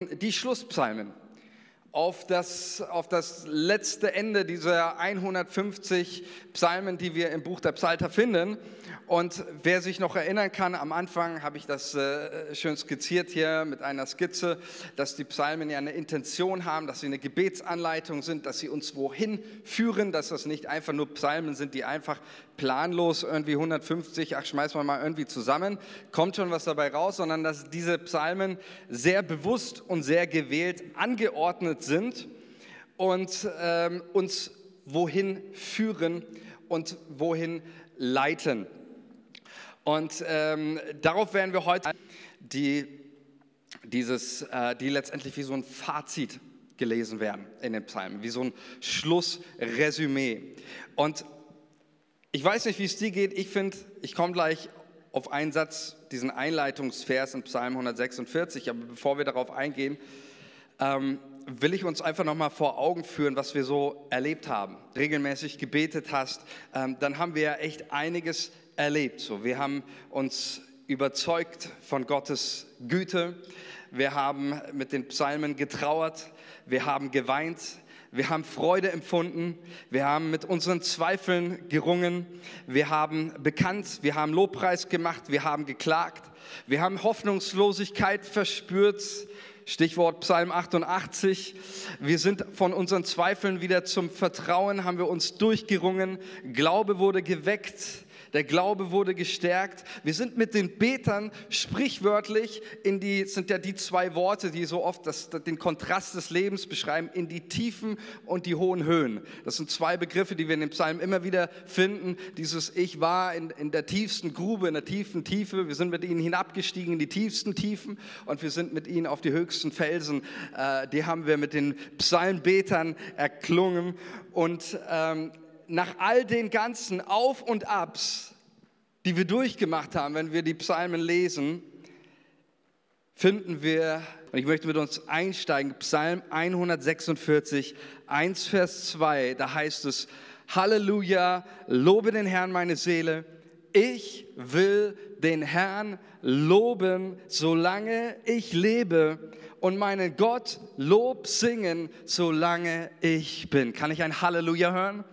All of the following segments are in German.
die Schlusspsalmen auf das, auf das letzte Ende dieser 150 Psalmen, die wir im Buch der Psalter finden. Und wer sich noch erinnern kann, am Anfang habe ich das äh, schön skizziert hier mit einer Skizze, dass die Psalmen ja eine Intention haben, dass sie eine Gebetsanleitung sind, dass sie uns wohin führen, dass das nicht einfach nur Psalmen sind, die einfach planlos irgendwie 150, ach schmeiß mal mal irgendwie zusammen, kommt schon was dabei raus, sondern dass diese Psalmen sehr bewusst und sehr gewählt angeordnet sind und ähm, uns wohin führen und wohin leiten. Und ähm, darauf werden wir heute die, dieses, äh, die letztendlich wie so ein Fazit gelesen werden in den Psalmen, wie so ein Schlussresümee. Und ich weiß nicht, wie es dir geht. Ich finde, ich komme gleich auf einen Satz, diesen Einleitungsvers in Psalm 146. Aber bevor wir darauf eingehen, ähm, will ich uns einfach nochmal vor Augen führen, was wir so erlebt haben. Regelmäßig gebetet hast, ähm, dann haben wir ja echt einiges erlebt. So, wir haben uns überzeugt von Gottes Güte. Wir haben mit den Psalmen getrauert. Wir haben geweint. Wir haben Freude empfunden. Wir haben mit unseren Zweifeln gerungen. Wir haben bekannt. Wir haben Lobpreis gemacht. Wir haben geklagt. Wir haben Hoffnungslosigkeit verspürt. Stichwort Psalm 88. Wir sind von unseren Zweifeln wieder zum Vertrauen, haben wir uns durchgerungen. Glaube wurde geweckt der Glaube wurde gestärkt. Wir sind mit den Betern sprichwörtlich in die, sind ja die zwei Worte, die so oft das, den Kontrast des Lebens beschreiben, in die Tiefen und die hohen Höhen. Das sind zwei Begriffe, die wir in dem Psalm immer wieder finden. Dieses Ich war in, in der tiefsten Grube, in der tiefen Tiefe. Wir sind mit ihnen hinabgestiegen in die tiefsten Tiefen und wir sind mit ihnen auf die höchsten Felsen. Äh, die haben wir mit den Psalmbetern erklungen und ähm, nach all den ganzen Auf und Abs, die wir durchgemacht haben, wenn wir die Psalmen lesen, finden wir, und ich möchte mit uns einsteigen, Psalm 146, 1 Vers 2, da heißt es, Halleluja, lobe den Herrn meine Seele, ich will den Herrn loben, solange ich lebe und meinen Gott Lob singen, solange ich bin. Kann ich ein Halleluja hören?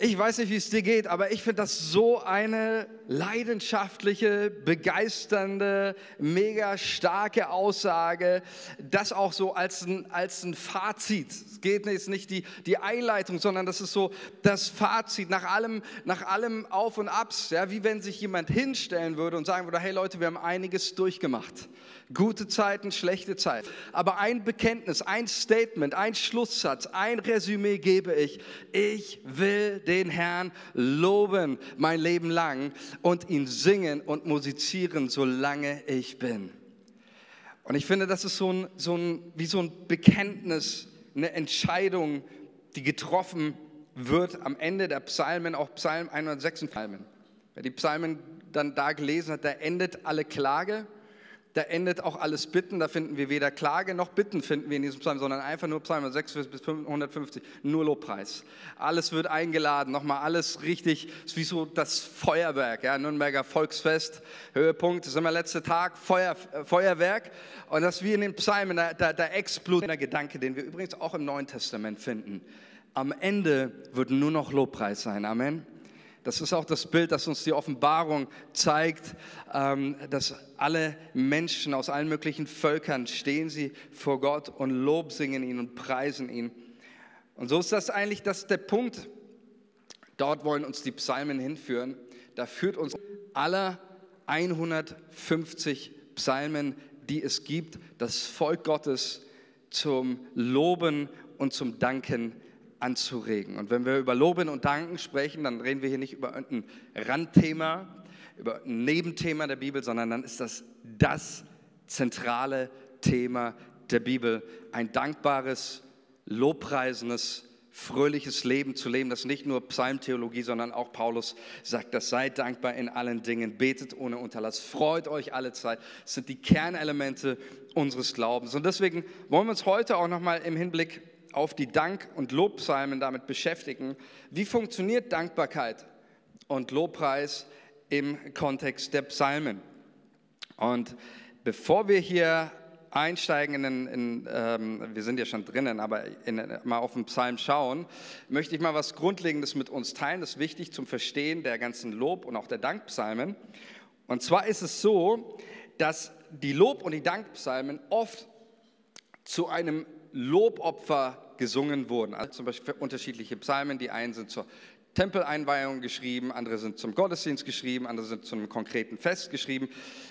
Ich weiß nicht, wie es dir geht, aber ich finde das so eine leidenschaftliche, begeisternde, mega starke Aussage, das auch so als ein, als ein Fazit. Es geht jetzt nicht die, die Einleitung, sondern das ist so das Fazit nach allem, nach allem Auf und Abs, ja, wie wenn sich jemand hinstellen würde und sagen würde, hey Leute, wir haben einiges durchgemacht. Gute Zeiten, schlechte Zeiten. Aber ein Bekenntnis, ein Statement, ein Schlusssatz, ein Resümee gebe ich. Ich will den Herrn loben mein Leben lang und ihn singen und musizieren, solange ich bin. Und ich finde, das ist so ein, so ein, wie so ein Bekenntnis, eine Entscheidung, die getroffen wird am Ende der Psalmen, auch Psalm 106 Psalmen. Wer die Psalmen dann da gelesen hat, da endet alle Klage da endet auch alles Bitten, da finden wir weder Klage noch Bitten finden wir in diesem Psalm, sondern einfach nur Psalm 6 bis 150, nur Lobpreis. Alles wird eingeladen, nochmal alles richtig, ist wie so das Feuerwerk, ja, Nürnberger Volksfest, Höhepunkt, das ist immer letzter Tag, Feuer, Feuerwerk und das wie in den Psalmen, da, da, da explodiert der Gedanke, den wir übrigens auch im Neuen Testament finden. Am Ende wird nur noch Lobpreis sein, Amen. Das ist auch das Bild, das uns die Offenbarung zeigt, ähm, dass alle Menschen aus allen möglichen Völkern stehen sie vor Gott und Lob singen ihn und preisen ihn. Und so ist das eigentlich das der Punkt. Dort wollen uns die Psalmen hinführen. Da führt uns aller 150 Psalmen, die es gibt, das Volk Gottes zum Loben und zum Danken anzuregen. Und wenn wir über Loben und Danken sprechen, dann reden wir hier nicht über ein Randthema, über ein Nebenthema der Bibel, sondern dann ist das das zentrale Thema der Bibel. Ein dankbares, lobpreisendes, fröhliches Leben zu leben, das nicht nur Psalmtheologie, sondern auch Paulus sagt, das seid dankbar in allen Dingen, betet ohne Unterlass, freut euch alle Zeit. Das sind die Kernelemente unseres Glaubens. Und deswegen wollen wir uns heute auch nochmal im Hinblick auf die Dank- und Lobpsalmen damit beschäftigen. Wie funktioniert Dankbarkeit und Lobpreis im Kontext der Psalmen? Und bevor wir hier einsteigen, in, in ähm, wir sind ja schon drinnen, aber in, mal auf den Psalm schauen, möchte ich mal was Grundlegendes mit uns teilen. Das ist wichtig zum Verstehen der ganzen Lob- und auch der Dankpsalmen. Und zwar ist es so, dass die Lob- und die Dankpsalmen oft zu einem Lobopfer gesungen wurden. Also zum Beispiel unterschiedliche Psalmen. Die einen sind zur Tempeleinweihung geschrieben, andere sind zum Gottesdienst geschrieben, andere sind zu einem konkreten Fest geschrieben.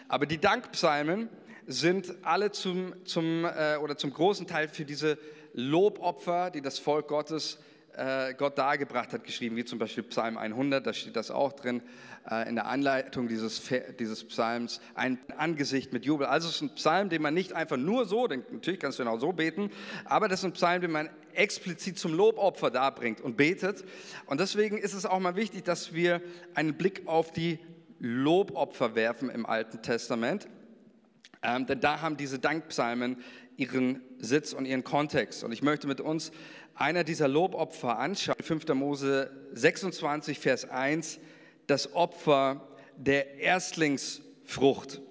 Aber die Dankpsalmen sind alle zum, zum, äh, oder zum großen Teil für diese Lobopfer, die das Volk Gottes äh, Gott dargebracht hat, geschrieben, wie zum Beispiel Psalm 100, da steht das auch drin äh, in der Anleitung dieses, dieses Psalms, ein Angesicht mit Jubel. Also es ist ein Psalm, den man nicht einfach nur so, denn natürlich kannst du ihn auch so beten, aber das ist ein Psalm, den man explizit zum Lobopfer darbringt und betet. Und deswegen ist es auch mal wichtig, dass wir einen Blick auf die Lobopfer werfen im Alten Testament. Ähm, denn da haben diese Dankpsalmen ihren Sitz und ihren Kontext. Und ich möchte mit uns einer dieser Lobopfer anschauen. 5. Mose 26, Vers 1, das Opfer der Erstlingsfrucht.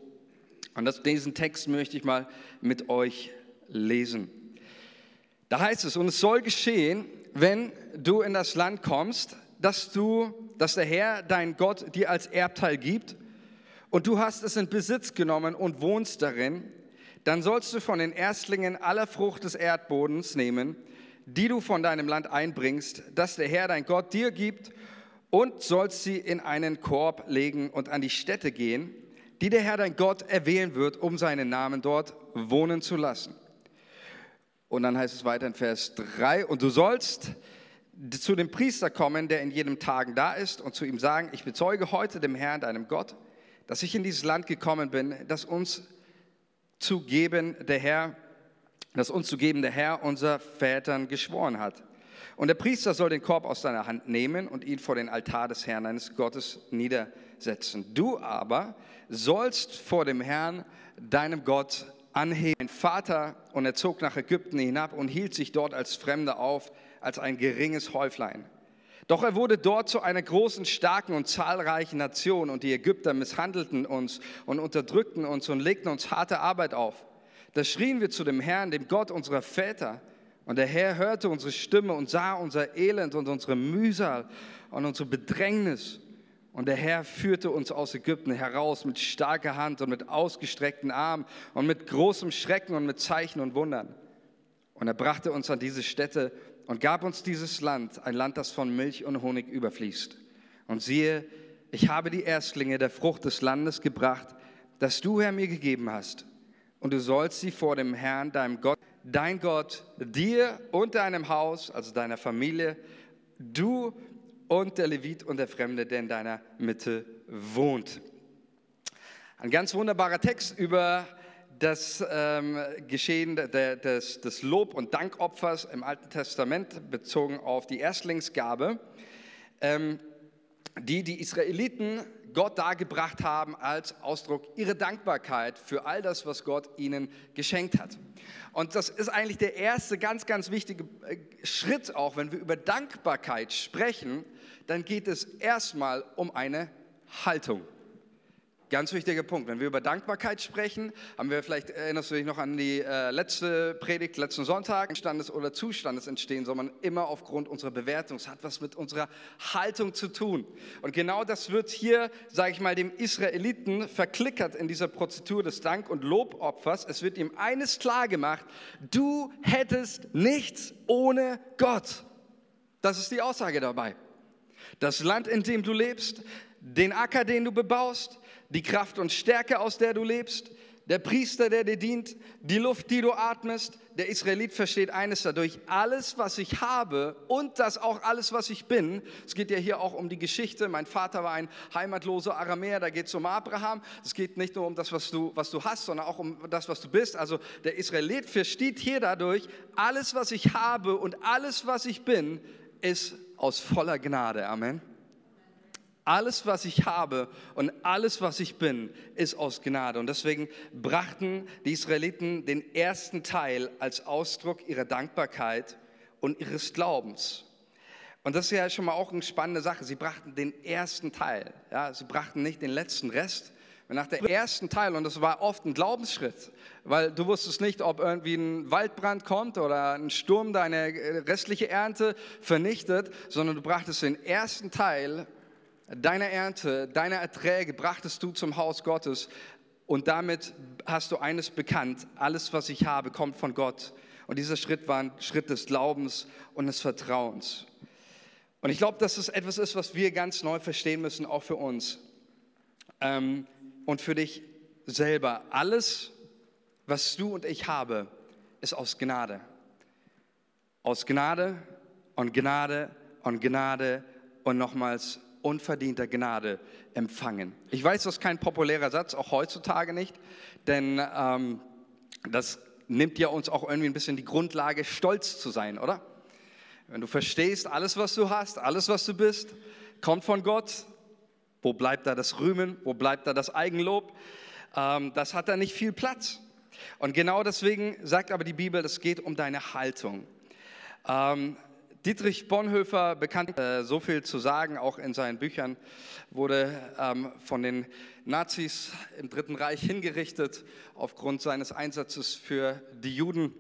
Und das, diesen Text möchte ich mal mit euch lesen. Da heißt es, und es soll geschehen, wenn du in das Land kommst, dass du, dass der Herr, dein Gott, dir als Erbteil gibt und du hast es in Besitz genommen und wohnst darin, dann sollst du von den Erstlingen aller Frucht des Erdbodens nehmen, die du von deinem Land einbringst, das der Herr dein Gott dir gibt, und sollst sie in einen Korb legen und an die Stätte gehen, die der Herr dein Gott erwählen wird, um seinen Namen dort wohnen zu lassen. Und dann heißt es weiter in Vers 3, und du sollst zu dem Priester kommen, der in jedem Tagen da ist, und zu ihm sagen, ich bezeuge heute dem Herrn, deinem Gott, dass ich in dieses Land gekommen bin, das uns zu geben der Herr, das uns zu geben der Herr unser Vätern geschworen hat. Und der Priester soll den Korb aus deiner Hand nehmen und ihn vor den Altar des Herrn deines Gottes niedersetzen. Du aber sollst vor dem Herrn, deinem Gott, anheben. Ein Vater und er zog nach Ägypten hinab und hielt sich dort als Fremder auf, als ein geringes Häuflein. Doch er wurde dort zu einer großen, starken und zahlreichen Nation und die Ägypter misshandelten uns und unterdrückten uns und legten uns harte Arbeit auf. Da schrien wir zu dem Herrn, dem Gott unserer Väter. Und der Herr hörte unsere Stimme und sah unser Elend und unsere Mühsal und unsere Bedrängnis. Und der Herr führte uns aus Ägypten heraus mit starker Hand und mit ausgestreckten Armen und mit großem Schrecken und mit Zeichen und Wundern. Und er brachte uns an diese Stätte und gab uns dieses Land, ein Land, das von Milch und Honig überfließt. Und siehe, ich habe die Erstlinge der Frucht des Landes gebracht, das du, Herr, mir gegeben hast. Und du sollst sie vor dem Herrn, deinem Gott, dein Gott, dir und deinem Haus, also deiner Familie, du und der Levit und der Fremde, der in deiner Mitte wohnt. Ein ganz wunderbarer Text über das ähm, Geschehen der, des, des Lob- und Dankopfers im Alten Testament bezogen auf die Erstlingsgabe, ähm, die die Israeliten Gott dargebracht haben als Ausdruck ihrer Dankbarkeit für all das, was Gott ihnen geschenkt hat. Und das ist eigentlich der erste ganz, ganz wichtige äh, Schritt auch, wenn wir über Dankbarkeit sprechen, dann geht es erstmal um eine Haltung. Ganz wichtiger Punkt. Wenn wir über Dankbarkeit sprechen, haben wir vielleicht, erinnerst du dich noch an die äh, letzte Predigt, letzten Sonntag, Standes oder Zustandes entstehen, sondern immer aufgrund unserer Bewertung. Es hat was mit unserer Haltung zu tun. Und genau das wird hier, sage ich mal, dem Israeliten verklickert in dieser Prozedur des Dank- und Lobopfers. Es wird ihm eines klar gemacht, du hättest nichts ohne Gott. Das ist die Aussage dabei. Das Land, in dem du lebst, den Acker, den du bebaust, die Kraft und Stärke, aus der du lebst, der Priester, der dir dient, die Luft, die du atmest. Der Israelit versteht eines dadurch, alles, was ich habe und das auch alles, was ich bin. Es geht ja hier auch um die Geschichte. Mein Vater war ein heimatloser Aramäer, da geht es um Abraham. Es geht nicht nur um das, was du, was du hast, sondern auch um das, was du bist. Also der Israelit versteht hier dadurch, alles, was ich habe und alles, was ich bin, ist aus voller Gnade. Amen. Alles, was ich habe und alles, was ich bin, ist aus Gnade. Und deswegen brachten die Israeliten den ersten Teil als Ausdruck ihrer Dankbarkeit und ihres Glaubens. Und das ist ja schon mal auch eine spannende Sache. Sie brachten den ersten Teil. Ja, sie brachten nicht den letzten Rest, nach der ersten Teil, und das war oft ein Glaubensschritt, weil du wusstest nicht, ob irgendwie ein Waldbrand kommt oder ein Sturm deine restliche Ernte vernichtet, sondern du brachtest den ersten Teil deiner Ernte, deiner Erträge, brachtest du zum Haus Gottes und damit hast du eines bekannt, alles, was ich habe, kommt von Gott. Und dieser Schritt war ein Schritt des Glaubens und des Vertrauens. Und ich glaube, dass es etwas ist, was wir ganz neu verstehen müssen, auch für uns. Ähm, und für dich selber. Alles, was du und ich habe, ist aus Gnade. Aus Gnade und Gnade und Gnade und nochmals unverdienter Gnade empfangen. Ich weiß, das ist kein populärer Satz, auch heutzutage nicht, denn ähm, das nimmt ja uns auch irgendwie ein bisschen die Grundlage, stolz zu sein, oder? Wenn du verstehst, alles, was du hast, alles, was du bist, kommt von Gott, wo bleibt da das Rühmen? Wo bleibt da das Eigenlob? Ähm, das hat da nicht viel Platz. Und genau deswegen sagt aber die Bibel, es geht um deine Haltung. Ähm, Dietrich Bonhoeffer, bekannt äh, so viel zu sagen, auch in seinen Büchern, wurde ähm, von den Nazis im Dritten Reich hingerichtet aufgrund seines Einsatzes für die Juden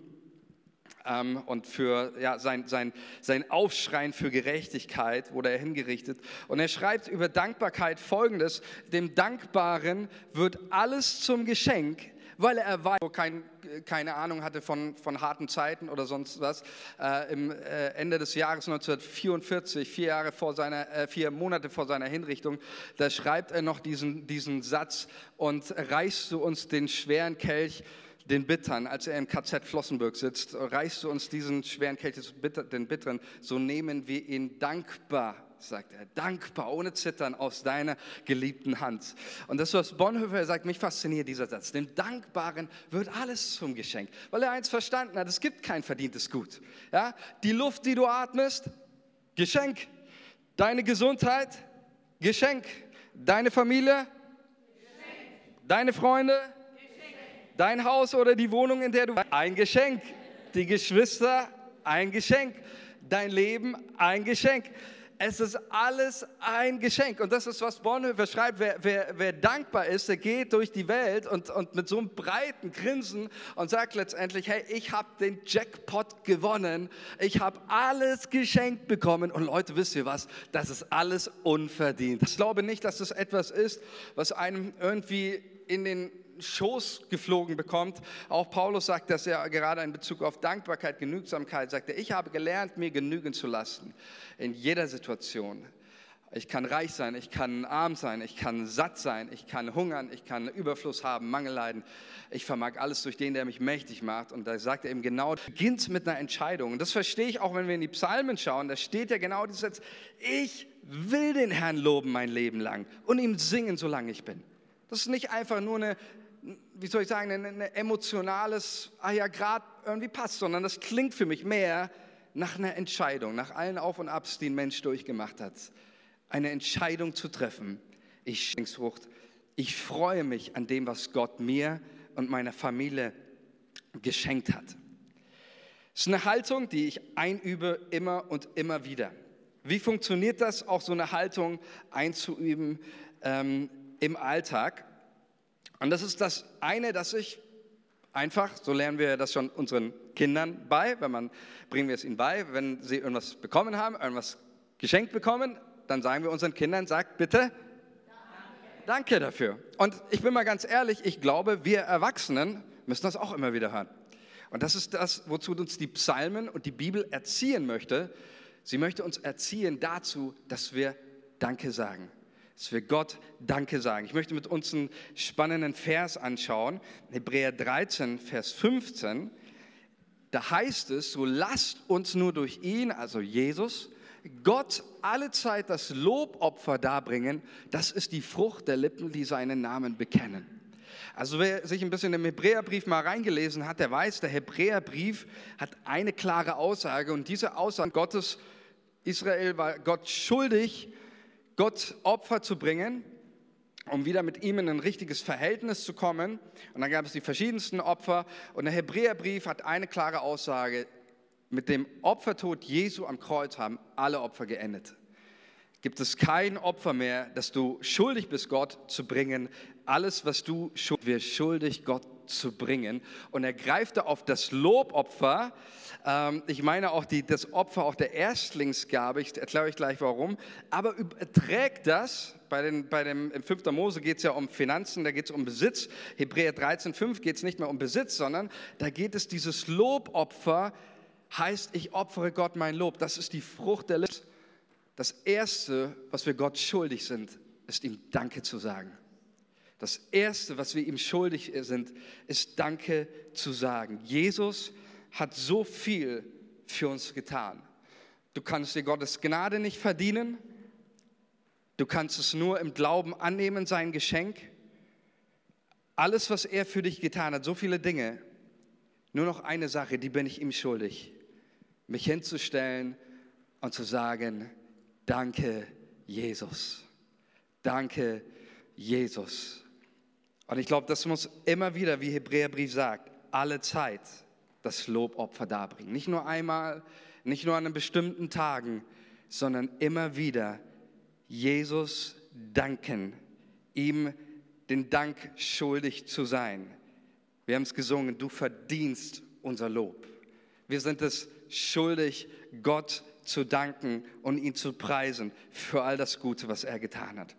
ähm, und für ja, sein, sein, sein Aufschreien für Gerechtigkeit wurde er hingerichtet. Und er schreibt über Dankbarkeit folgendes, dem Dankbaren wird alles zum Geschenk, weil er war, kein, keine Ahnung hatte von, von harten Zeiten oder sonst was. Äh, Im äh, Ende des Jahres 1944, vier, Jahre vor seiner, äh, vier Monate vor seiner Hinrichtung, da schreibt er noch diesen, diesen Satz und reichst du uns den schweren Kelch den Bittern, als er im KZ Flossenburg sitzt, reichst du uns diesen schweren Kelch, den Bittern, so nehmen wir ihn dankbar, sagt er, dankbar, ohne Zittern aus deiner geliebten Hand. Und das, was Bonhoeffer sagt, mich fasziniert dieser Satz. Dem Dankbaren wird alles zum Geschenk, weil er eins verstanden hat, es gibt kein verdientes Gut. Ja? Die Luft, die du atmest, Geschenk. Deine Gesundheit, Geschenk. Deine Familie, Geschenk. deine Freunde, Dein Haus oder die Wohnung, in der du ein Geschenk. Die Geschwister, ein Geschenk. Dein Leben, ein Geschenk. Es ist alles ein Geschenk. Und das ist, was Bonhoeffer schreibt. Wer, wer, wer dankbar ist, der geht durch die Welt und, und mit so einem breiten Grinsen und sagt letztendlich, hey, ich habe den Jackpot gewonnen. Ich habe alles geschenkt bekommen. Und Leute, wisst ihr was? Das ist alles unverdient. Ich glaube nicht, dass das etwas ist, was einem irgendwie in den Schoß geflogen bekommt. Auch Paulus sagt das ja gerade in Bezug auf Dankbarkeit, Genügsamkeit, sagt er, ich habe gelernt, mir genügen zu lassen in jeder Situation. Ich kann reich sein, ich kann arm sein, ich kann satt sein, ich kann hungern, ich kann Überfluss haben, Mangel leiden. Ich vermag alles durch den, der mich mächtig macht. Und da sagt er eben genau, beginnt mit einer Entscheidung. Und das verstehe ich auch, wenn wir in die Psalmen schauen. Da steht ja genau dieser Satz, ich will den Herrn loben mein Leben lang und ihm singen, solange ich bin. Das ist nicht einfach nur eine wie soll ich sagen, ein, ein emotionales, ah ja, gerade irgendwie passt, sondern das klingt für mich mehr nach einer Entscheidung, nach allen Auf und Abs, die ein Mensch durchgemacht hat. Eine Entscheidung zu treffen. Ich Frucht. Ich freue mich an dem, was Gott mir und meiner Familie geschenkt hat. Es ist eine Haltung, die ich einübe immer und immer wieder. Wie funktioniert das, auch so eine Haltung einzuüben ähm, im Alltag? Und das ist das eine, dass ich einfach, so lernen wir das schon unseren Kindern bei, wenn man, bringen wir es ihnen bei, wenn sie irgendwas bekommen haben, irgendwas geschenkt bekommen, dann sagen wir unseren Kindern, sagt bitte Danke. Danke dafür. Und ich bin mal ganz ehrlich, ich glaube, wir Erwachsenen müssen das auch immer wieder hören. Und das ist das, wozu uns die Psalmen und die Bibel erziehen möchte. Sie möchte uns erziehen dazu, dass wir Danke sagen dass wir Gott Danke sagen. Ich möchte mit uns einen spannenden Vers anschauen, Hebräer 13, Vers 15. Da heißt es, so lasst uns nur durch ihn, also Jesus, Gott alle Zeit das Lobopfer darbringen. Das ist die Frucht der Lippen, die seinen Namen bekennen. Also wer sich ein bisschen im Hebräerbrief mal reingelesen hat, der weiß, der Hebräerbrief hat eine klare Aussage und diese Aussage Gottes, Israel war Gott schuldig, Gott Opfer zu bringen, um wieder mit ihm in ein richtiges Verhältnis zu kommen. Und dann gab es die verschiedensten Opfer. Und der Hebräerbrief hat eine klare Aussage. Mit dem Opfertod Jesu am Kreuz haben alle Opfer geendet. gibt es kein Opfer mehr, das du schuldig bist, Gott zu bringen. Alles, was du wir schuldig, Gott zu bringen. Und er greift auf das Lobopfer. Ähm, ich meine auch die, das Opfer auch der Erstlingsgabe. Ich erkläre euch gleich warum. Aber überträgt das, bei den, bei dem, im 5. Mose geht es ja um Finanzen, da geht es um Besitz. Hebräer 13,5 geht es nicht mehr um Besitz, sondern da geht es dieses Lobopfer, heißt, ich opfere Gott mein Lob. Das ist die Frucht der Lippen. Das Erste, was wir Gott schuldig sind, ist ihm Danke zu sagen. Das Erste, was wir ihm schuldig sind, ist Danke zu sagen. Jesus hat so viel für uns getan. Du kannst dir Gottes Gnade nicht verdienen. Du kannst es nur im Glauben annehmen, sein Geschenk. Alles, was er für dich getan hat, so viele Dinge. Nur noch eine Sache, die bin ich ihm schuldig. Mich hinzustellen und zu sagen, danke Jesus. Danke Jesus. Und ich glaube, das muss immer wieder, wie Hebräerbrief sagt, alle Zeit das Lobopfer darbringen. Nicht nur einmal, nicht nur an bestimmten Tagen, sondern immer wieder Jesus danken, ihm den Dank schuldig zu sein. Wir haben es gesungen, du verdienst unser Lob. Wir sind es schuldig, Gott zu danken und ihn zu preisen für all das Gute, was er getan hat.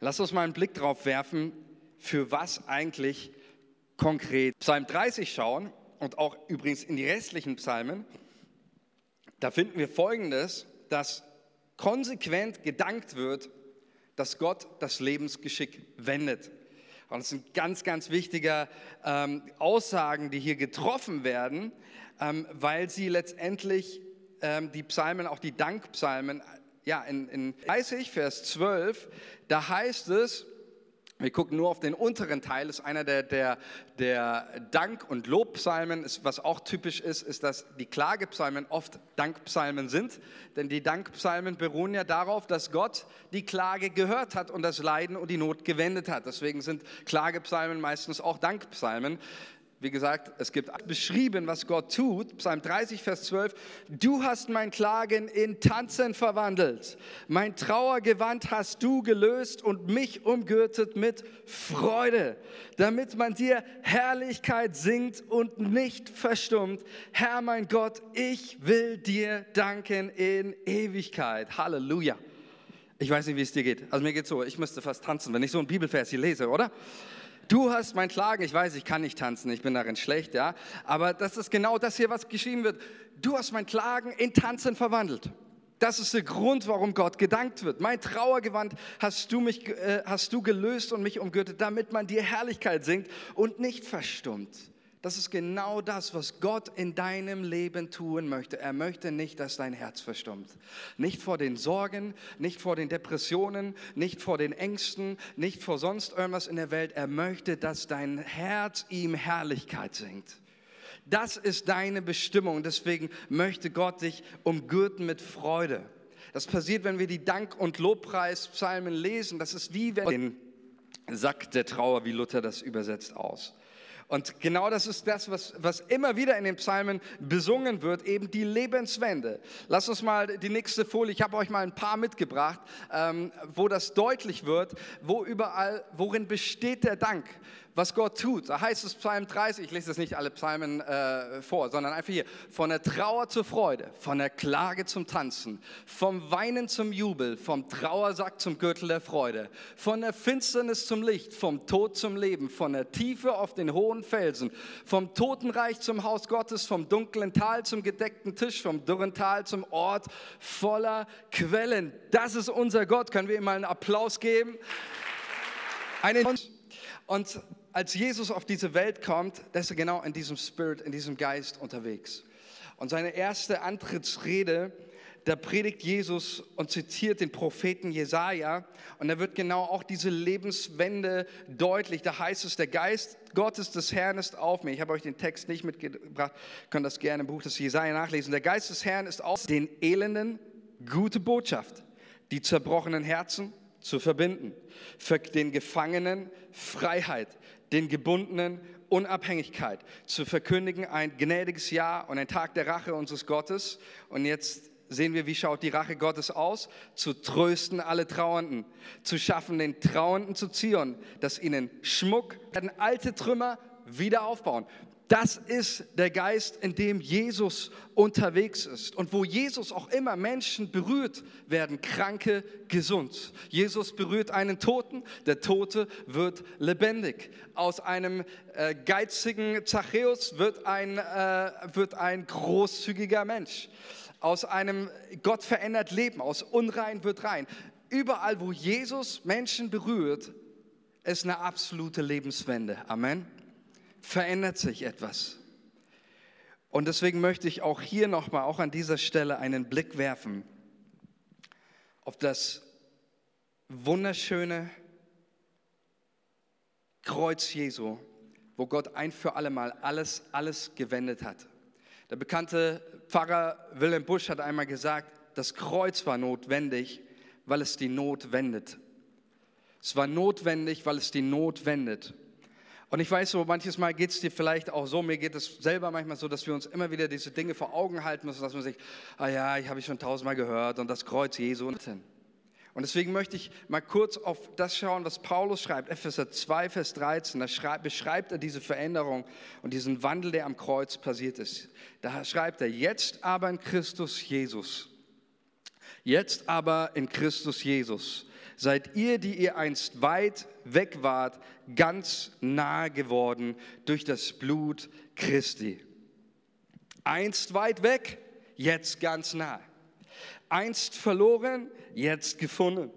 Lass uns mal einen Blick drauf werfen, für was eigentlich konkret Psalm 30 schauen und auch übrigens in die restlichen Psalmen. Da finden wir Folgendes, dass konsequent gedankt wird, dass Gott das Lebensgeschick wendet. Und das sind ganz, ganz wichtige ähm, Aussagen, die hier getroffen werden, ähm, weil sie letztendlich ähm, die Psalmen, auch die Dankpsalmen, ja, in, in 30, Vers 12, da heißt es, wir gucken nur auf den unteren Teil, ist einer der, der, der Dank- und Lobpsalmen. Ist, was auch typisch ist, ist, dass die Klagepsalmen oft Dankpsalmen sind. Denn die Dankpsalmen beruhen ja darauf, dass Gott die Klage gehört hat und das Leiden und die Not gewendet hat. Deswegen sind Klagepsalmen meistens auch Dankpsalmen. Wie gesagt, es gibt beschrieben, was Gott tut. Psalm 30, Vers 12. Du hast mein Klagen in Tanzen verwandelt. Mein Trauergewand hast du gelöst und mich umgürtet mit Freude, damit man dir Herrlichkeit singt und nicht verstummt. Herr mein Gott, ich will dir danken in Ewigkeit. Halleluja. Ich weiß nicht, wie es dir geht. Also mir geht so, ich müsste fast tanzen, wenn ich so ein Bibelvers hier lese, oder? Du hast mein Klagen, ich weiß, ich kann nicht tanzen, ich bin darin schlecht, ja, aber das ist genau das hier, was geschrieben wird. Du hast mein Klagen in Tanzen verwandelt. Das ist der Grund, warum Gott gedankt wird. Mein Trauergewand hast du, mich, äh, hast du gelöst und mich umgürtet, damit man dir Herrlichkeit singt und nicht verstummt. Das ist genau das, was Gott in deinem Leben tun möchte. Er möchte nicht, dass dein Herz verstummt. Nicht vor den Sorgen, nicht vor den Depressionen, nicht vor den Ängsten, nicht vor sonst irgendwas in der Welt. Er möchte, dass dein Herz ihm Herrlichkeit singt. Das ist deine Bestimmung. Deswegen möchte Gott dich umgürten mit Freude. Das passiert, wenn wir die Dank- und Lobpreispsalmen lesen. Das ist wie wenn den Sack der Trauer, wie Luther das übersetzt, aus. Und genau das ist das, was, was immer wieder in den Psalmen besungen wird, eben die Lebenswende. Lass uns mal die nächste Folie, ich habe euch mal ein paar mitgebracht, ähm, wo das deutlich wird, wo überall, worin besteht der Dank was Gott tut. Da heißt es Psalm 30, ich lese jetzt nicht alle Psalmen äh, vor, sondern einfach hier, von der Trauer zur Freude, von der Klage zum Tanzen, vom Weinen zum Jubel, vom Trauersack zum Gürtel der Freude, von der Finsternis zum Licht, vom Tod zum Leben, von der Tiefe auf den hohen Felsen, vom Totenreich zum Haus Gottes, vom dunklen Tal zum gedeckten Tisch, vom dürren Tal zum Ort voller Quellen. Das ist unser Gott. Können wir ihm mal einen Applaus geben? Einen und als Jesus auf diese Welt kommt, da ist er genau in diesem Spirit, in diesem Geist unterwegs. Und seine erste Antrittsrede, da predigt Jesus und zitiert den Propheten Jesaja. Und da wird genau auch diese Lebenswende deutlich. Da heißt es, der Geist Gottes des Herrn ist auf mir. Ich habe euch den Text nicht mitgebracht, könnt das gerne im Buch des Jesaja nachlesen. Der Geist des Herrn ist auf den Elenden gute Botschaft, die zerbrochenen Herzen zu verbinden, für den Gefangenen Freiheit, den Gebundenen Unabhängigkeit, zu verkündigen ein gnädiges Jahr und ein Tag der Rache unseres Gottes. Und jetzt sehen wir, wie schaut die Rache Gottes aus? Zu trösten alle Trauernden, zu schaffen, den Trauernden zu Zion, dass ihnen Schmuck, werden alte Trümmer wieder aufbauen. Das ist der Geist, in dem Jesus unterwegs ist. Und wo Jesus auch immer Menschen berührt, werden Kranke gesund. Jesus berührt einen Toten, der Tote wird lebendig. Aus einem äh, geizigen Zachäus wird ein, äh, wird ein großzügiger Mensch. Aus einem Gott verändert Leben, aus Unrein wird rein. Überall, wo Jesus Menschen berührt, ist eine absolute Lebenswende. Amen verändert sich etwas. Und deswegen möchte ich auch hier nochmal, auch an dieser Stelle, einen Blick werfen auf das wunderschöne Kreuz Jesu, wo Gott ein für alle Mal alles, alles gewendet hat. Der bekannte Pfarrer Wilhelm Busch hat einmal gesagt, das Kreuz war notwendig, weil es die Not wendet. Es war notwendig, weil es die Not wendet. Und ich weiß so, manches Mal geht es dir vielleicht auch so, mir geht es selber manchmal so, dass wir uns immer wieder diese Dinge vor Augen halten müssen, dass man sich, ah ja, ich habe ich schon tausendmal gehört und das Kreuz Jesu. Und deswegen möchte ich mal kurz auf das schauen, was Paulus schreibt, Epheser 2, Vers 13. Da beschreibt er diese Veränderung und diesen Wandel, der am Kreuz passiert ist. Da schreibt er, jetzt aber in Christus Jesus. Jetzt aber in Christus Jesus seid ihr, die ihr einst weit weg wart, ganz nahe geworden durch das Blut Christi. Einst weit weg, jetzt ganz nah. Einst verloren, jetzt gefunden.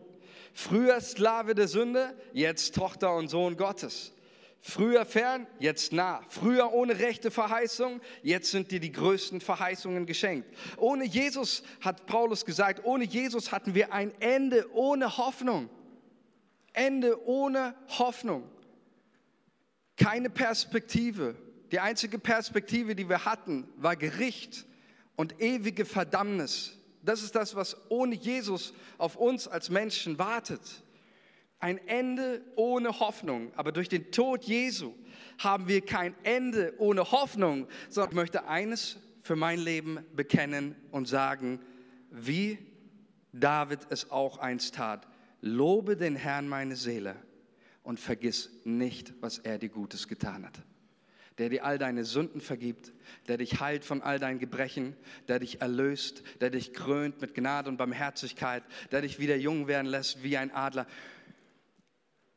Früher Sklave der Sünde, jetzt Tochter und Sohn Gottes. Früher fern, jetzt nah. Früher ohne rechte Verheißung, jetzt sind dir die größten Verheißungen geschenkt. Ohne Jesus, hat Paulus gesagt, ohne Jesus hatten wir ein Ende ohne Hoffnung. Ende ohne Hoffnung. Keine Perspektive. Die einzige Perspektive, die wir hatten, war Gericht und ewige Verdammnis. Das ist das, was ohne Jesus auf uns als Menschen wartet ein Ende ohne Hoffnung. Aber durch den Tod Jesu haben wir kein Ende ohne Hoffnung, sondern ich möchte eines für mein Leben bekennen und sagen, wie David es auch einst tat. Lobe den Herrn meine Seele und vergiss nicht, was er dir Gutes getan hat. Der dir all deine Sünden vergibt, der dich heilt von all deinen Gebrechen, der dich erlöst, der dich krönt mit Gnade und Barmherzigkeit, der dich wieder jung werden lässt wie ein Adler.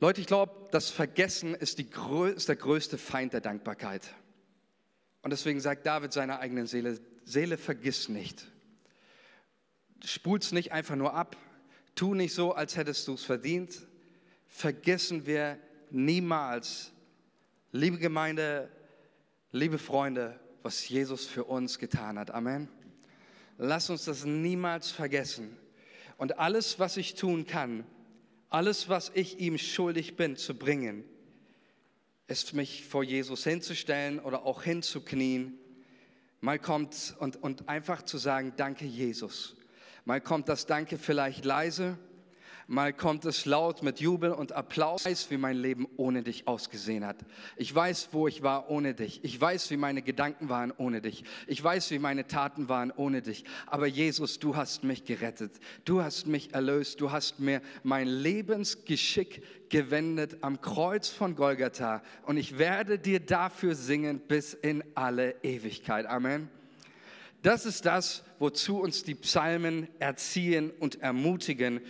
Leute, ich glaube, das Vergessen ist, die, ist der größte Feind der Dankbarkeit. Und deswegen sagt David seiner eigenen Seele, Seele, vergiss nicht. Spul's nicht einfach nur ab. Tu nicht so, als hättest du es verdient. Vergessen wir niemals, liebe Gemeinde, liebe Freunde, was Jesus für uns getan hat. Amen. Lass uns das niemals vergessen. Und alles, was ich tun kann, alles, was ich ihm schuldig bin, zu bringen, ist mich vor Jesus hinzustellen oder auch hinzuknien. Mal kommt und, und einfach zu sagen, danke Jesus. Mal kommt das Danke vielleicht leise, Mal kommt es laut mit Jubel und Applaus. Ich weiß, wie mein Leben ohne dich ausgesehen hat. Ich weiß, wo ich war ohne dich. Ich weiß, wie meine Gedanken waren ohne dich. Ich weiß, wie meine Taten waren ohne dich. Aber Jesus, du hast mich gerettet. Du hast mich erlöst. Du hast mir mein Lebensgeschick gewendet am Kreuz von Golgatha. Und ich werde dir dafür singen bis in alle Ewigkeit. Amen. Das ist das, wozu uns die Psalmen erziehen und ermutigen.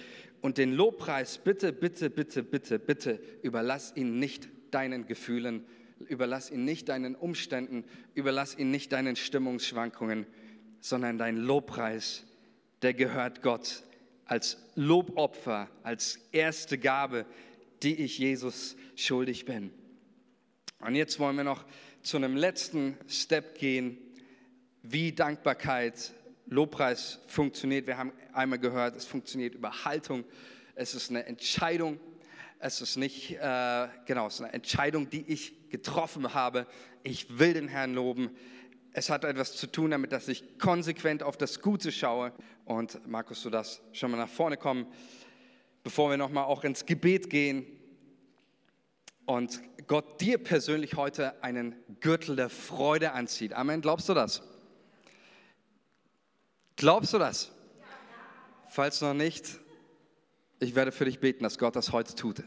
Und den Lobpreis, bitte, bitte, bitte, bitte, bitte, überlass ihn nicht deinen Gefühlen, überlass ihn nicht deinen Umständen, überlass ihn nicht deinen Stimmungsschwankungen, sondern dein Lobpreis, der gehört Gott als Lobopfer, als erste Gabe, die ich Jesus schuldig bin. Und jetzt wollen wir noch zu einem letzten Step gehen, wie Dankbarkeit Lobpreis funktioniert. Wir haben einmal gehört, es funktioniert über Haltung. Es ist eine Entscheidung. Es ist nicht, äh, genau, es ist eine Entscheidung, die ich getroffen habe. Ich will den Herrn loben. Es hat etwas zu tun damit, dass ich konsequent auf das Gute schaue. Und Markus, du darfst schon mal nach vorne kommen, bevor wir nochmal auch ins Gebet gehen. Und Gott dir persönlich heute einen Gürtel der Freude anzieht. Amen. Glaubst du das? Glaubst du das? Falls noch nicht, ich werde für dich beten, dass Gott das heute tut.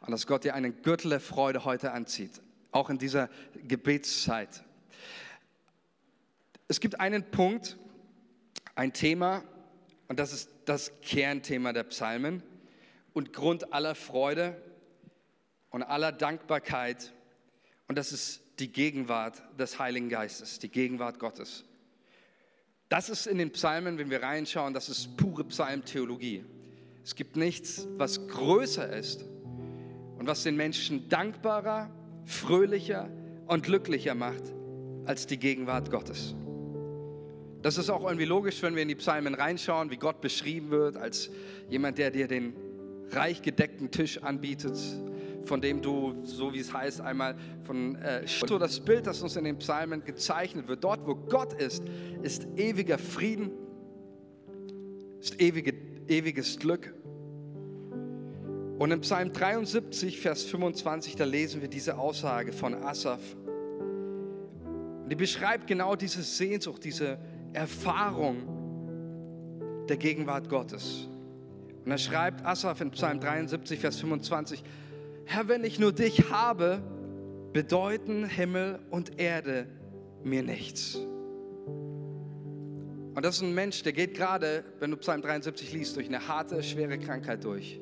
Und dass Gott dir einen Gürtel der Freude heute anzieht. Auch in dieser Gebetszeit. Es gibt einen Punkt, ein Thema, und das ist das Kernthema der Psalmen und Grund aller Freude und aller Dankbarkeit. Und das ist die Gegenwart des Heiligen Geistes, die Gegenwart Gottes. Das ist in den Psalmen, wenn wir reinschauen, das ist pure Psalmtheologie. Es gibt nichts, was größer ist und was den Menschen dankbarer, fröhlicher und glücklicher macht als die Gegenwart Gottes. Das ist auch irgendwie logisch, wenn wir in die Psalmen reinschauen, wie Gott beschrieben wird als jemand, der dir den reich gedeckten Tisch anbietet, von dem du, so wie es heißt, einmal von äh, so das Bild, das uns in den Psalmen gezeichnet wird. Dort, wo Gott ist, ist ewiger Frieden, ist ewige, ewiges Glück. Und im Psalm 73, Vers 25, da lesen wir diese Aussage von Asaf. Die beschreibt genau diese Sehnsucht, diese Erfahrung der Gegenwart Gottes. Und er schreibt Asaf in Psalm 73, Vers 25, Herr, wenn ich nur dich habe, bedeuten Himmel und Erde mir nichts. Und das ist ein Mensch, der geht gerade, wenn du Psalm 73 liest, durch eine harte, schwere Krankheit durch.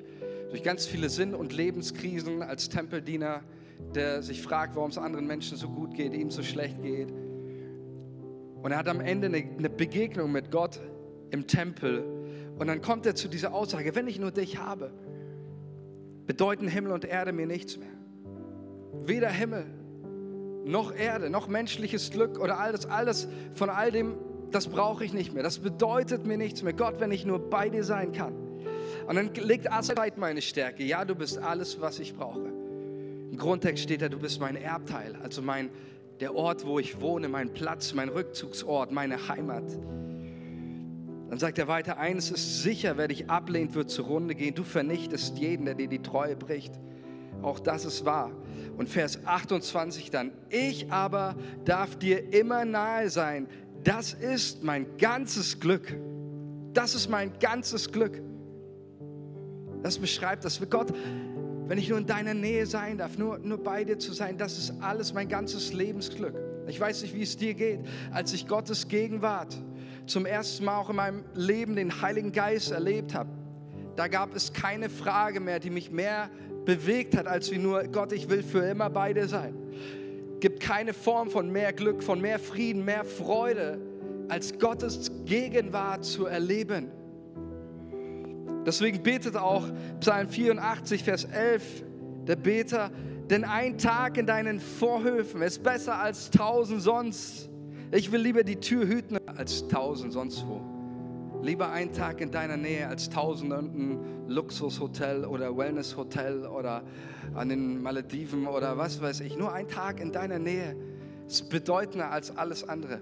Durch ganz viele Sinn- und Lebenskrisen als Tempeldiener, der sich fragt, warum es anderen Menschen so gut geht, ihm so schlecht geht. Und er hat am Ende eine, Begegnung mit Gott im Tempel. Und dann kommt er zu dieser Aussage, wenn ich nur dich habe, bedeuten Himmel und Erde mir nichts mehr. Weder Himmel noch Erde, noch menschliches Glück oder alles, alles von all dem, das brauche ich nicht mehr. Das bedeutet mir nichts mehr. Gott, wenn ich nur bei dir sein kann. Und dann legt Asad meine Stärke. Ja, du bist alles, was ich brauche. Im Grundtext steht da, du bist mein Erbteil, also mein, der Ort, wo ich wohne, mein Platz, mein Rückzugsort, meine Heimat. Dann sagt er weiter, eines ist sicher, wer dich ablehnt, wird zugrunde gehen. Du vernichtest jeden, der dir die Treue bricht. Auch das ist wahr. Und Vers 28 dann, ich aber darf dir immer nahe sein. Das ist mein ganzes Glück. Das ist mein ganzes Glück. Das beschreibt, dass wir Gott, wenn ich nur in deiner Nähe sein darf, nur, nur bei dir zu sein, das ist alles mein ganzes Lebensglück. Ich weiß nicht, wie es dir geht, als ich Gottes Gegenwart zum ersten Mal auch in meinem Leben den Heiligen Geist erlebt habe. Da gab es keine Frage mehr, die mich mehr bewegt hat, als wie nur, Gott, ich will für immer bei dir sein. Gibt keine Form von mehr Glück, von mehr Frieden, mehr Freude, als Gottes Gegenwart zu erleben. Deswegen betet auch Psalm 84, Vers 11, der Beter, denn ein Tag in deinen Vorhöfen ist besser als tausend sonst. Ich will lieber die Tür hüten als tausend sonst wo. Lieber ein Tag in deiner Nähe als tausend in einem Luxushotel oder Wellnesshotel oder an den Malediven oder was weiß ich. Nur ein Tag in deiner Nähe ist bedeutender als alles andere.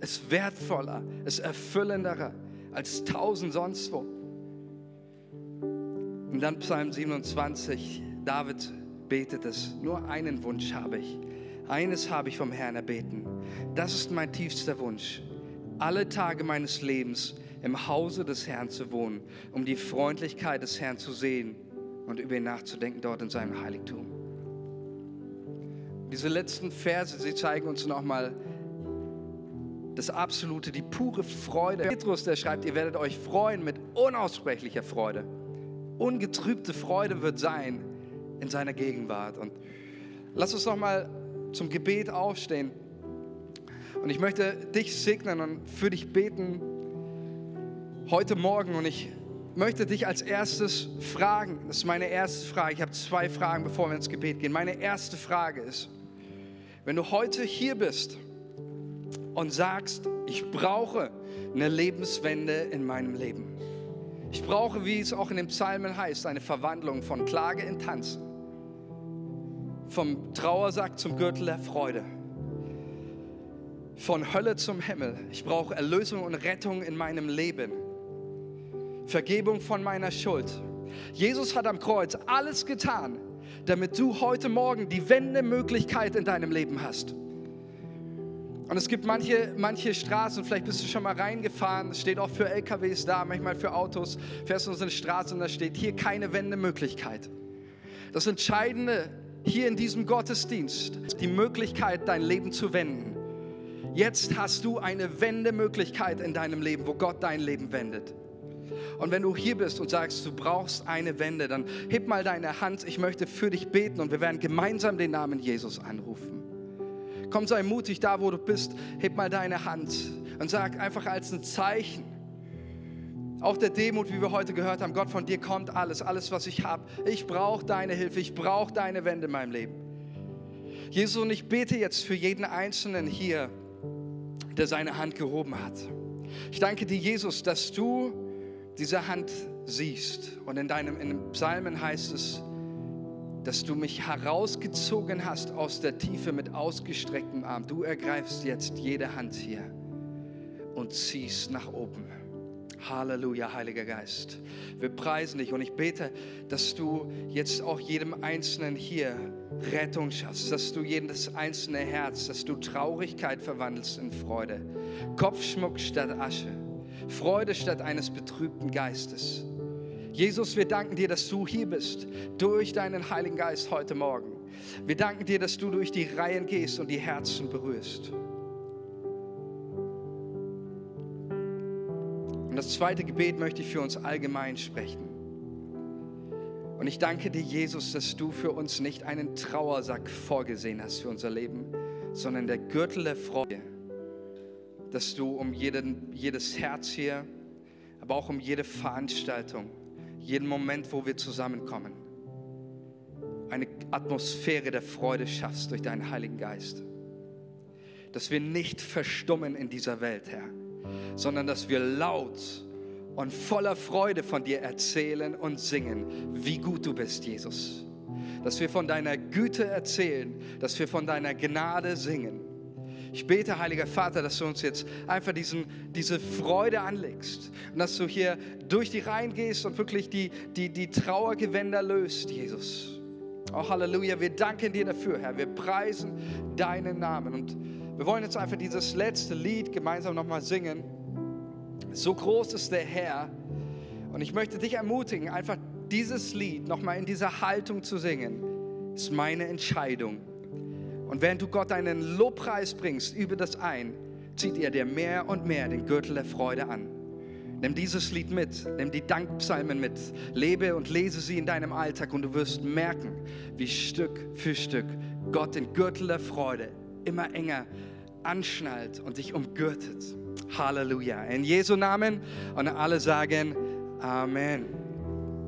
Ist wertvoller, ist erfüllenderer als tausend sonst wo. Und dann Psalm 27, David betet es, nur einen Wunsch habe ich. Eines habe ich vom Herrn erbeten. Das ist mein tiefster Wunsch. Alle Tage meines Lebens im Hause des Herrn zu wohnen, um die Freundlichkeit des Herrn zu sehen und über ihn nachzudenken dort in seinem Heiligtum. Diese letzten Verse, sie zeigen uns nochmal das absolute, die pure Freude. Petrus, der schreibt, ihr werdet euch freuen mit unaussprechlicher Freude ungetrübte Freude wird sein in seiner Gegenwart. Und lass uns noch mal zum Gebet aufstehen. Und ich möchte dich segnen und für dich beten heute Morgen. Und ich möchte dich als erstes fragen, das ist meine erste Frage. Ich habe zwei Fragen, bevor wir ins Gebet gehen. Meine erste Frage ist, wenn du heute hier bist und sagst, ich brauche eine Lebenswende in meinem Leben. Ich brauche, wie es auch in den Psalmen heißt, eine Verwandlung von Klage in Tanz, vom Trauersack zum Gürtel der Freude, von Hölle zum Himmel. Ich brauche Erlösung und Rettung in meinem Leben, Vergebung von meiner Schuld. Jesus hat am Kreuz alles getan, damit du heute Morgen die Wendemöglichkeit in deinem Leben hast. Und es gibt manche, manche Straßen, vielleicht bist du schon mal reingefahren, es steht auch für LKWs da, manchmal für Autos, fährst du uns eine Straße und da steht hier keine Wendemöglichkeit. Das Entscheidende hier in diesem Gottesdienst die Möglichkeit, dein Leben zu wenden. Jetzt hast du eine Wendemöglichkeit in deinem Leben, wo Gott dein Leben wendet. Und wenn du hier bist und sagst, du brauchst eine Wende, dann heb mal deine Hand. Ich möchte für dich beten und wir werden gemeinsam den Namen Jesus anrufen. Komm, sei mutig da, wo du bist. Heb mal deine Hand und sag einfach als ein Zeichen, auch der Demut, wie wir heute gehört haben, Gott, von dir kommt alles, alles, was ich habe. Ich brauche deine Hilfe, ich brauche deine Wende in meinem Leben. Jesus, und ich bete jetzt für jeden Einzelnen hier, der seine Hand gehoben hat. Ich danke dir, Jesus, dass du diese Hand siehst. Und in deinem in Psalmen heißt es, dass du mich herausgezogen hast aus der Tiefe mit ausgestrecktem Arm. Du ergreifst jetzt jede Hand hier und ziehst nach oben. Halleluja, Heiliger Geist. Wir preisen dich und ich bete, dass du jetzt auch jedem Einzelnen hier Rettung schaffst, dass du jedes einzelne Herz, dass du Traurigkeit verwandelst in Freude, Kopfschmuck statt Asche, Freude statt eines betrübten Geistes. Jesus, wir danken dir, dass du hier bist, durch deinen Heiligen Geist heute Morgen. Wir danken dir, dass du durch die Reihen gehst und die Herzen berührst. Und das zweite Gebet möchte ich für uns allgemein sprechen. Und ich danke dir, Jesus, dass du für uns nicht einen Trauersack vorgesehen hast für unser Leben, sondern der Gürtel der Freude, dass du um jeden, jedes Herz hier, aber auch um jede Veranstaltung, jeden Moment, wo wir zusammenkommen, eine Atmosphäre der Freude schaffst durch deinen Heiligen Geist. Dass wir nicht verstummen in dieser Welt, Herr, sondern dass wir laut und voller Freude von dir erzählen und singen, wie gut du bist, Jesus. Dass wir von deiner Güte erzählen, dass wir von deiner Gnade singen ich bete, Heiliger Vater, dass du uns jetzt einfach diesen, diese Freude anlegst und dass du hier durch die Reihen gehst und wirklich die, die, die Trauergewänder löst, Jesus. Oh, Halleluja, wir danken dir dafür, Herr. Wir preisen deinen Namen. Und wir wollen jetzt einfach dieses letzte Lied gemeinsam nochmal singen. So groß ist der Herr. Und ich möchte dich ermutigen, einfach dieses Lied nochmal in dieser Haltung zu singen. Ist meine Entscheidung. Und während du Gott einen Lobpreis bringst, übe das ein, zieht er dir mehr und mehr den Gürtel der Freude an. Nimm dieses Lied mit, nimm die Dankpsalmen mit, lebe und lese sie in deinem Alltag und du wirst merken, wie Stück für Stück Gott den Gürtel der Freude immer enger anschnallt und dich umgürtet. Halleluja. In Jesu Namen und alle sagen Amen.